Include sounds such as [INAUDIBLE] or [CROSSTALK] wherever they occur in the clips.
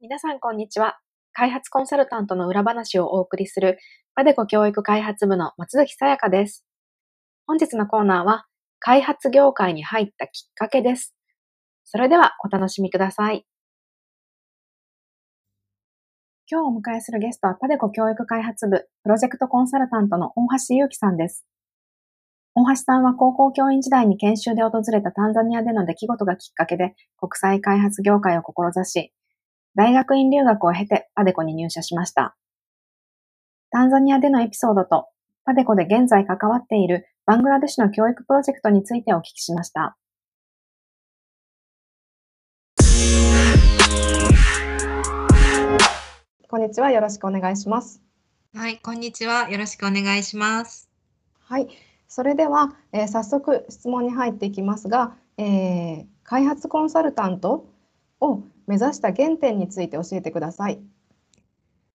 皆さん、こんにちは。開発コンサルタントの裏話をお送りする、パデコ教育開発部の松崎さやかです。本日のコーナーは、開発業界に入ったきっかけです。それではお楽しみください。今日お迎えするゲストはパデコ教育開発部プロジェクトコンサルタントの大橋祐樹さんです。大橋さんは高校教員時代に研修で訪れたタンザニアでの出来事がきっかけで国際開発業界を志し、大学院留学を経てパデコに入社しました。タンザニアでのエピソードと、パデコで現在関わっているバングラデシュの教育プロジェクトについてお聞きしました。こんにちは。よろしくお願いします。はい、こんにちは。よろしくお願いします。はい、それでは、えー、早速質問に入っていきますが、えー、開発コンサルタントを目指した原点について教えてください。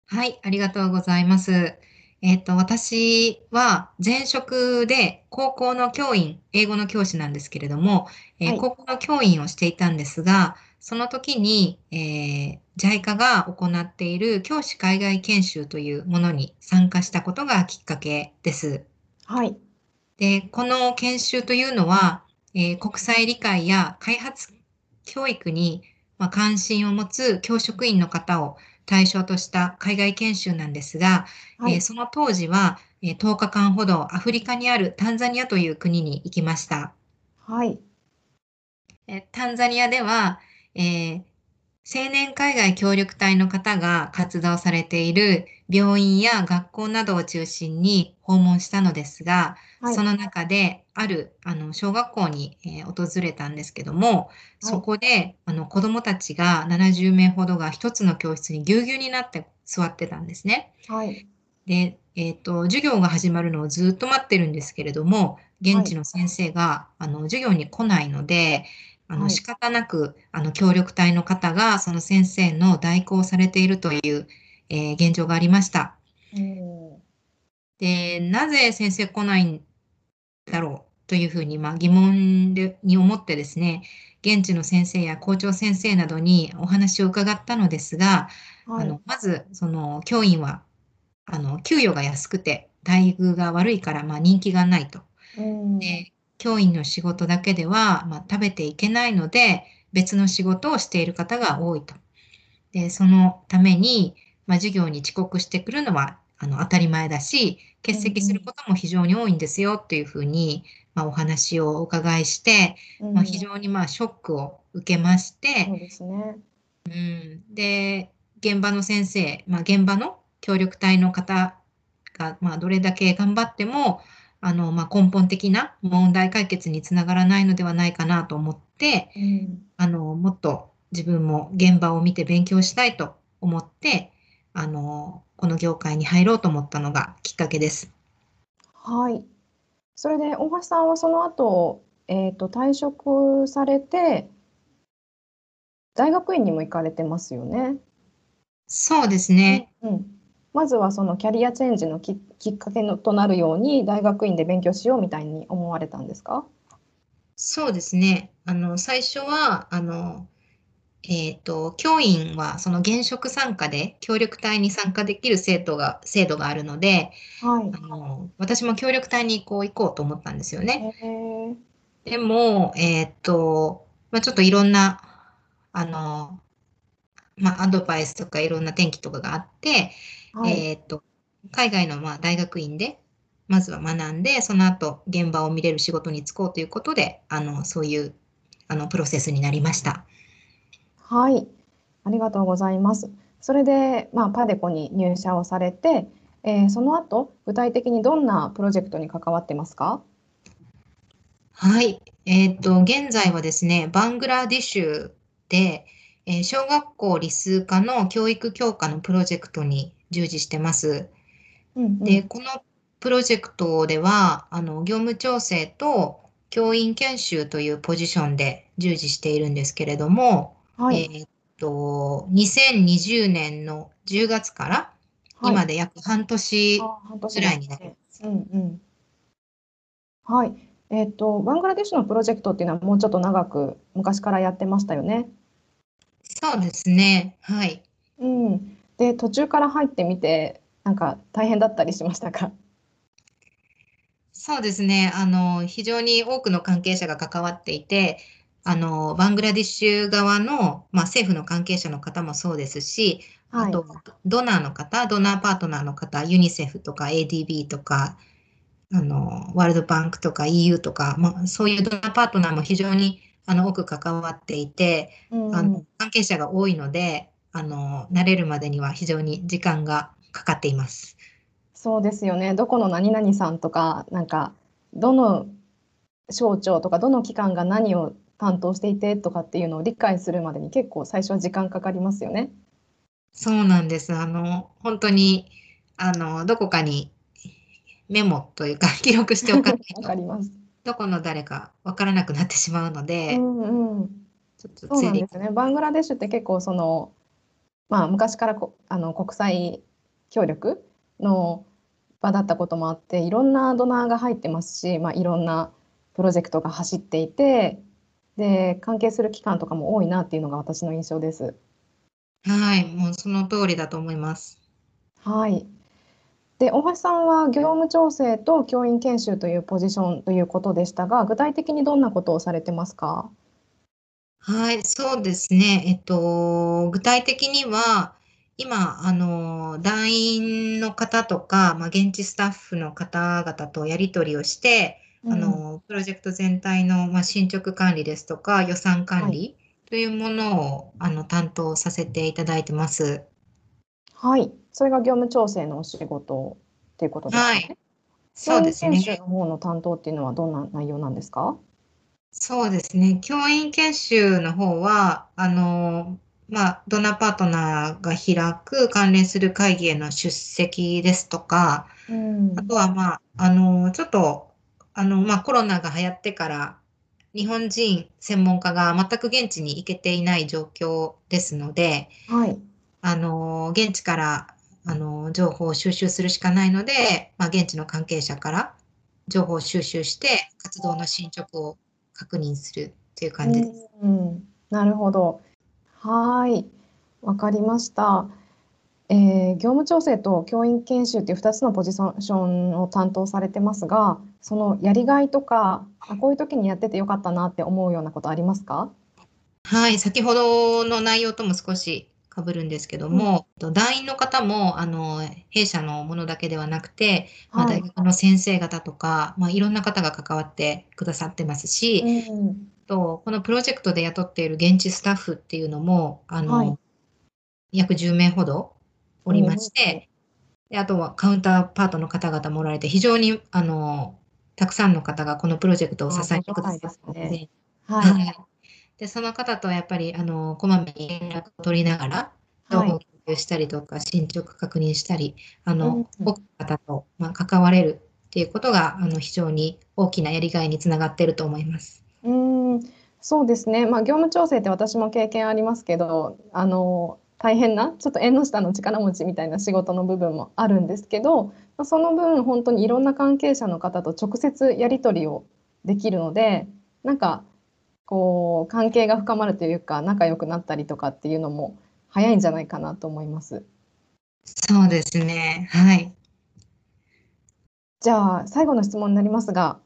はい、ありがとうございます。えっ、ー、と、私は前職で高校の教員、英語の教師なんですけれども、えーはい、高校の教員をしていたんですが、その時に、えー、JICA が行っている教師海外研修というものに参加したことがきっかけです。はい。で、この研修というのは、えー、国際理解や開発教育にまあ、関心を持つ教職員の方を対象とした海外研修なんですが、はい、えー、その当時は、えー、10日間ほどアフリカにあるタンザニアという国に行きました。はい。えタンザニアでは、えー、青年海外協力隊の方が活動されている病院や学校などを中心に訪問したのですが、はい、その中であるあの小学校に、えー、訪れたんですけども、そこであの子どもたちが70名ほどが一つの教室にぎゅうぎゅうになって座ってたんですね。はい、で、えーと、授業が始まるのをずっと待ってるんですけれども、現地の先生が、はい、あの授業に来ないので、あの、仕方なく、あの、協力隊の方が、その先生の代行されているという、えー、現状がありました。で、なぜ先生来ないんだろうというふうに、まあ、疑問でに思ってですね、現地の先生や校長先生などにお話を伺ったのですが、はい、あのまず、その教員はあの給与が安くて待遇が悪いから、まあ、人気がないと。で教員の仕事だけでは、まあ、食べていけないので、別の仕事をしている方が多いと。で、そのために、まあ、授業に遅刻してくるのはあの当たり前だし、欠席することも非常に多いんですよっていうふうに、まあ、お話をお伺いして、まあ、非常にまあショックを受けまして、そうですね。うん、で、現場の先生、まあ、現場の協力隊の方が、まあ、どれだけ頑張っても、あの、まあ、根本的な問題解決につながらないのではないかなと思って、うん、あの、もっと自分も現場を見て勉強したいと思って、あの、この業界に入ろうと思ったのがきっかけです。はい。それで大橋さんはその後、えっ、ー、と退職されて大学院にも行かれてますよね。そうですね。うん、まずはそのキャリアチェンジのききっかけのとなるように大学院で勉強しようみたいに思われたんですか？そうですね。あの最初はあの、えっ、ー、と教員はその現職参加で協力隊に参加できる制度が制度があるので、はい、あの私も協力隊にこう行こうと思ったんですよね。でも、えっ、ー、とまあ、ちょっといろんなあの、まあ、アドバイスとかいろんな転機とかがあって、はい、えっ、と、海外のまあ大学院で、まずは学んで、その後、現場を見れる仕事に就こうということで、あの、そういうあのプロセスになりました。はい、ありがとうございます。それで、まあ、パデコに入社をされて、えー、その後、具体的にどんなプロジェクトに関わってますか？はい、えっ、ー、と、現在はですね、バングラディッシュで、えー小学校理数科の教育強化のプロジェクトに従事してます。うんうんで、このプロジェクトでは、あの、業務調整と教員研修というポジションで従事しているんですけれども、はい。えーっと、2020年の10月からはい今で約半年ぐらいになります。うんうん。はい。えっと、バングラデシュのプロジェクトっていうのはもうちょっと長く昔からやってましたよね。そうですね。はい。うん。で、途中から入ってみて、なんか大変だったりしましたか？そうですね。あの、非常に多くの関係者が関わっていて、あの、バングラディッシュ側の、まあ、政府の関係者の方もそうですし、あはい。と、ドナーの方、ドナーパートナーの方、ユニセフとか ADB とか、あの、ワールドバンクとか EU とか、まあ、そういうドナーパートナーも非常にあの多く関わっていて、うんあの、関係者が多いので、あの、慣れるまでには非常に時間がかかっています。そうですよね。どこの何々さんとか、なんか、どの省庁とか、どの機関が何を担当していてとかっていうのを理解するまでに結構最初は時間かかりますよね。そうなんです。あの、本当に、あの、どこかにメモというか [LAUGHS] 記録しておかないわかと、ります。どこの誰かわからなくなってしまうのうで、んうん。ちょっとそうなんですよね。バングラデシュって結構その、まあ、昔からこあの国際協力の場だったこともあっていろんなドナーが入ってますし、まあ、いろんなプロジェクトが走っていてで関係する機関とかも多いなっていうのが私の印象です。はい、もうその通りだと思います。はい。で、大橋さんは業務調整と教員研修というポジションということでしたが、具体的にどんなことをされてますか？はい、そうですね。えっと、具体的には、今、あの、団員の方とか、まあ、現地スタッフの方々とやり取りをして、あの、プロジェクト全体の、まあ、進捗管理ですとか、予算管理というものを、あの、担当させていただいてます。はい、それが業務調整のお仕事っていうことですかね。はいそうですね。教員研修の方の担当っていうのはどんな内容なんですか？そうですね。教員研修の方は、あの、まあ、ドナーパートナーが開く関連する会議への出席ですとか、うんあとは、まあ、あの、ちょっと、あの、まあ、コロナが流行ってから、日本人専門家が全く現地に行けていない状況ですので、はい。あの、現地から、あの、情報を収集するしかないので、まあ、現地の関係者から情報を収集して、活動の進捗を確認するという感じです。うん、なるほど。はい、わかりました。えー業務調整と教員研修っていう2つのポジションを担当されてますが、そのやりがいとか、あ、こういう時にやっててよかったなって思うようなことありますか？はい、先ほどの内容とも少し被るんですけども、団員の方も、あの、弊社のものだけではなくて、まあ、はい。大学の先生方とか、まあ、いろんな方が関わってくださってますし、うん、と、このプロジェクトで雇っている現地スタッフっていうのも、あの、はい。約10名ほどおりまして、で、あとはカウンターパートの方々もおられて、非常に、あの、たくさんの方がこのプロジェクトを支えてくださってあーで、はい。はい。で、その方とやっぱり、あの、こまめに連絡を取りながら、情はい。報共有したりとか、進捗確認したり、あうんの、多くの方と、まあ、関われるっていうことが、あの、非常に大きなやりがいにつながっていると思います。うーん、そうですね。まあ、業務調整って私も経験ありますけど、あの、大変な、ちょっと縁の下の力持ちみたいな仕事の部分もあるんですけど、まあ、その分本当にいろんな関係者の方と直接やり取りをできるので、なんかこう関係が深まるというか、仲良くなったりとかっていうのも早いんじゃないかなと思います。そうですね。はい。じゃあ最後の質問になりますが、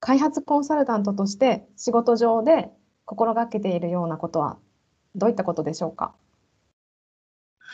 開発コンサルタントとして仕事上で心がけているようなことはどういったことでしょうか？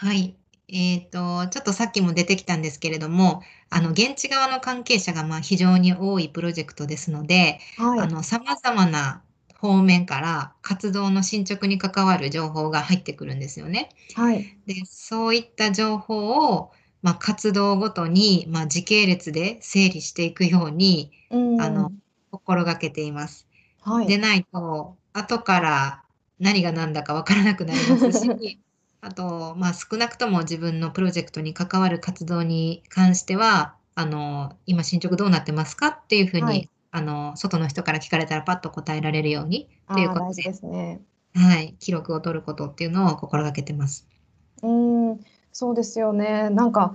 はい。えっと、ちょっとさっきも出てきたんですけれども、あの、現地側の関係者が、まあ、非常に多いプロジェクトですので、はい。あの、様々な方面から活動の進捗に関わる情報が入ってくるんですよね。はい。で、そういった情報を、まあ、活動ごとに、まあ、時系列で整理していくように、うん。あの、心がけています。はい。でないと、後から何が何だかわからなくなりますし、[LAUGHS] あと、まあ、少なくとも自分のプロジェクトに関わる活動に関しては、あの、今進捗どうなってますかっていうふうに、はいあの、外の人から聞かれたらパッと答えられるようにああ、っていうことで、ですね。はい、記録を取ることっていうのを心がけてます。うーん、そうですよね。なんか、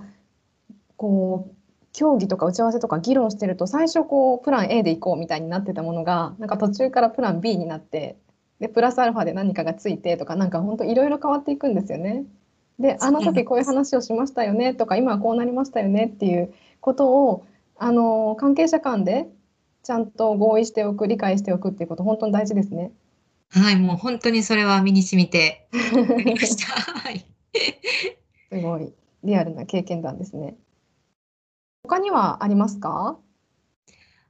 こう、協議とか打ち合わせとか議論してると、最初こう、プラン A で行こうみたいになってたものが、なんか途中からプラン B になって、で、プラスアルファで何かがついてとか、なんか本当いろいろ変わっていくんですよね。で、あの時こういう話をしましたよねとか、今はこうなりましたよねっていうことを、あの、関係者間でちゃんと合意しておく、理解しておくっていうこと、本当に大事ですね。はい、もう本当にそれは身に染みて [LAUGHS] やりました。はい。すごいリアルな経験談ですね。他にはありますか？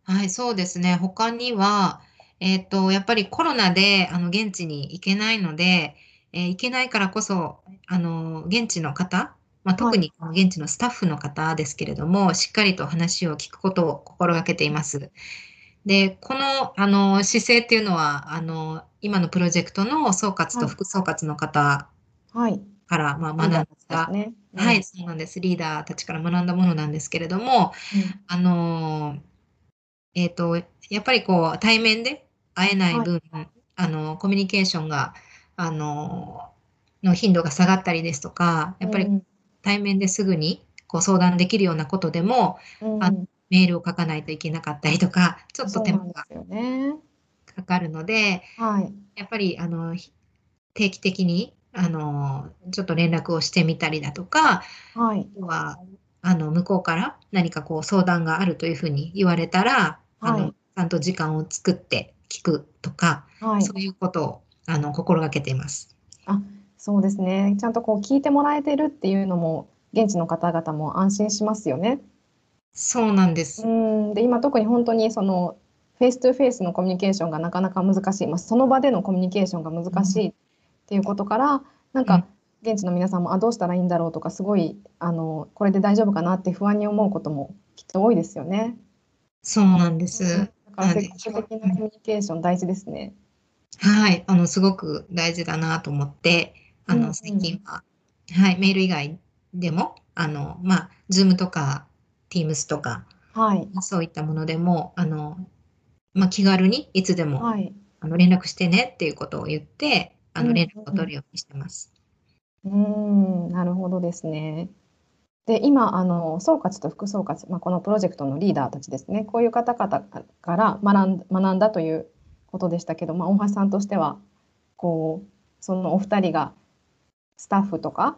はい、そうですね。他には、えっと、やっぱりコロナで、あの、現地に行けないので、えー行けないからこそ、あの、現地の方、まあ、特に現地のスタッフの方ですけれども、しっかりと話を聞くことを心がけています。で、この、あの、姿勢っていうのは、あの、今のプロジェクトの総括とはい副総括の方はい、から、まあ、学んだす、ね。うんはい、そうなんです。リーダーたちから学んだものなんですけれども、あのーえっと、やっぱりこう、対面で会えない分、あの、コミュニケーションが、あのーの頻度が下がったりですとか、やっぱりうん対面ですぐにこう相談できるようなことでも、うんあメールを書かないといけなかったりとか、ちょっと手間が。かかるので、はい、やっぱり、あの、ひ定期的に、あの、ちょっと連絡をしてみたりだとか、はい、は、あの、向こうから何かこう相談があるというふうに言われたら、あの、はい。ちゃんと時間を作って聞くとか、はい。そういうことを、あの、心がけています。そうですね。ちゃんとこう聞いてもらえてるっていうのも、現地の方々も安心しますよね。そうなんです。うん、で、今特に本当にその face to face のコミュニケーションがなかなか難しい、まあ、その場でのコミュニケーションが難しいっていうことから、なんか現地の皆さんもあどうしたらいいんだろうとかすごいあのこれで大丈夫かなって不安に思うこともきっと多いですよね。そうなんです。だからなんで。積極的なコミュニケーション大事ですね。はい、あの、すごく大事だなと思って、あの、うんうん。最近は、はい、メール以外でも、あの、まあ、Zoom とか Teams とか、はい、そういったものでも、あの、まあ、気軽にいつでも、はい、あの、連絡してねっていうことを言って、あの、うんうん。連絡を取るようにしてます。うーん、なるほどですね。で、今、あの、総括と副総括、まあ、このプロジェクトのリーダーたちですね、こういう方々から学ん学んだということでしたけど、まあ、大橋さんとしては、こう、そのお二人がスタッフとか、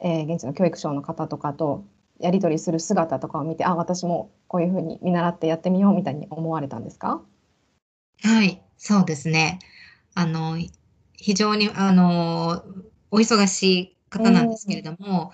えー現地の教育省の方とかとやり取りする姿とかを見て、あ、私もこういうふうに見習ってやってみようみたいに思われたんですか？はい、そうですね。あの、非常に、あの、お忙しい方なんですけれども、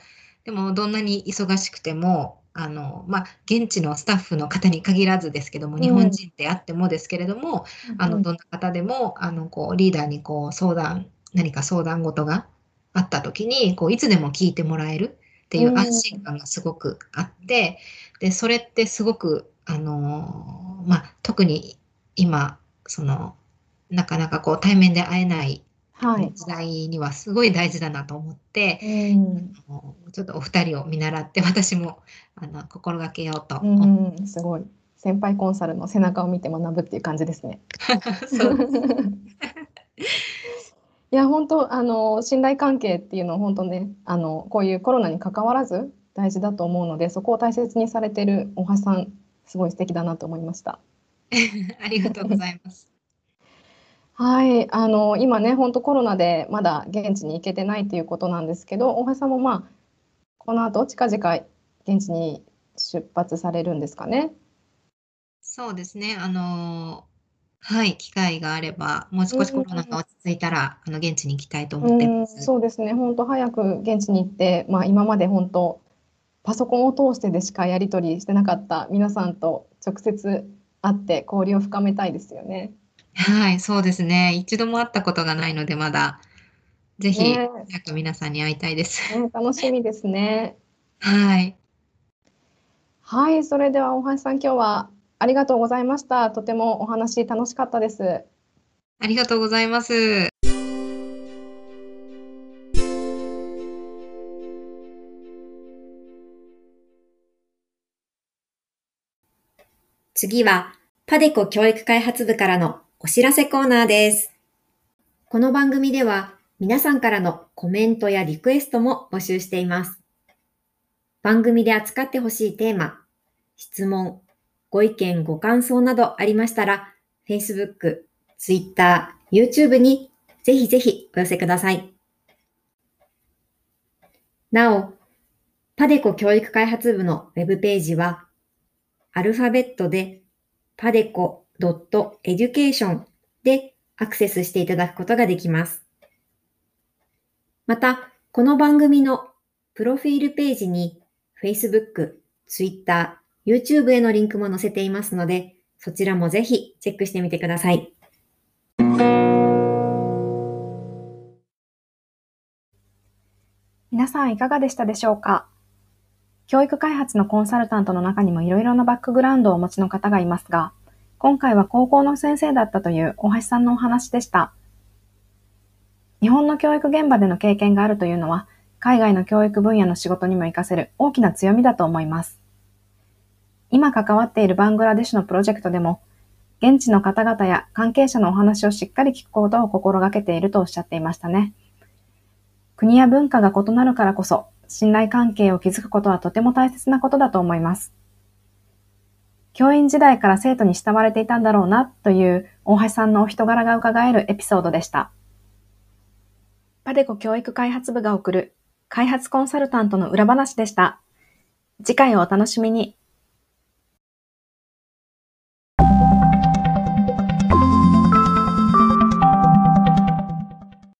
でも、どんなに忙しくても、あの、まあ、現地のスタッフの方に限らずですけども、うん。日本人であってもですけれども、あの、うん。どんな方でも、あの、こう、リーダーにこう、相談、何か相談事があった時に、こう、いつでも聞いてもらえるっていう安心感がすごくあって、で、それってすごく、あの、まあ、特に今、その、なかなかこう、対面で会えないはい。時代にはすごい大事だなと思って、うん、ちょっとお二人を見習って、私も、あの、心がけようとう思ん、すごい。先輩コンサルの背中を見て学ぶっていう感じですね。[LAUGHS] [LAUGHS] いや本当あの信頼関係っていうのは本当ねあのこういうコロナに関わらず大事だと思うのでそこを大切にされてる大橋さんすごい素敵だなと思いました。[LAUGHS] ありがとうございます。はいあの今ね本当コロナでまだ現地に行けてないっていうことなんですけど大橋さんもまあこの後近々現地に出発されるんですかね？そうですね。あの、はい、機会があれば、もう少しコロナが落ち着いたら、あの、現地に行きたいと思ってうんます。そうですね本当早く現地に行って、まあ、今まで本当パソコンを通してでしかやり取りしてなかった皆さんと直接会って交流を深めたいですよね。はい、そうですね。一度も会ったことがないので、まだ。ぜひ、ね早く皆さんに会いたいです。ね、楽しみですね。はい。はい、それでは大橋さん、今日はありがとうございました。とてもお話楽しかったです。ありがとうございます。次は、パデコ教育開発部からのお知らせコーナーです。この番組では、皆さんからのコメントやリクエストも募集しています。番組で扱ってほしいテーマ、質問、ご意見、ご感想などありましたら、Facebook、Twitter、YouTube にぜひぜひお寄せください。なお、パデコ教育開発部のウェブページは、アルファベットでパデコ .education でアクセスしていただくことができます。また、この番組のプロフィールページに Facebook、Twitter、YouTube へのリンクも載せていますので、そちらもぜひチェックしてみてください。皆さんいかがでしたでしょうか？教育開発のコンサルタントの中にもいろいろなバックグラウンドをお持ちの方がいますが、今回は高校の先生だったという大橋さんのお話でした。日本の教育現場での経験があるというのは、海外の教育分野の仕事にも活かせる大きな強みだと思います。今関わっているバングラデシュのプロジェクトでも、現地の方々や関係者のお話をしっかり聞くことを心がけているとおっしゃっていましたね。国や文化が異なるからこそ、信頼関係を築くことはとても大切なことだと思います。教員時代から生徒に慕われていたんだろうなという大橋さんのお人柄が伺えるエピソードでした。パデコ教育開発部が送る開発コンサルタントの裏話でした。次回をお楽しみに。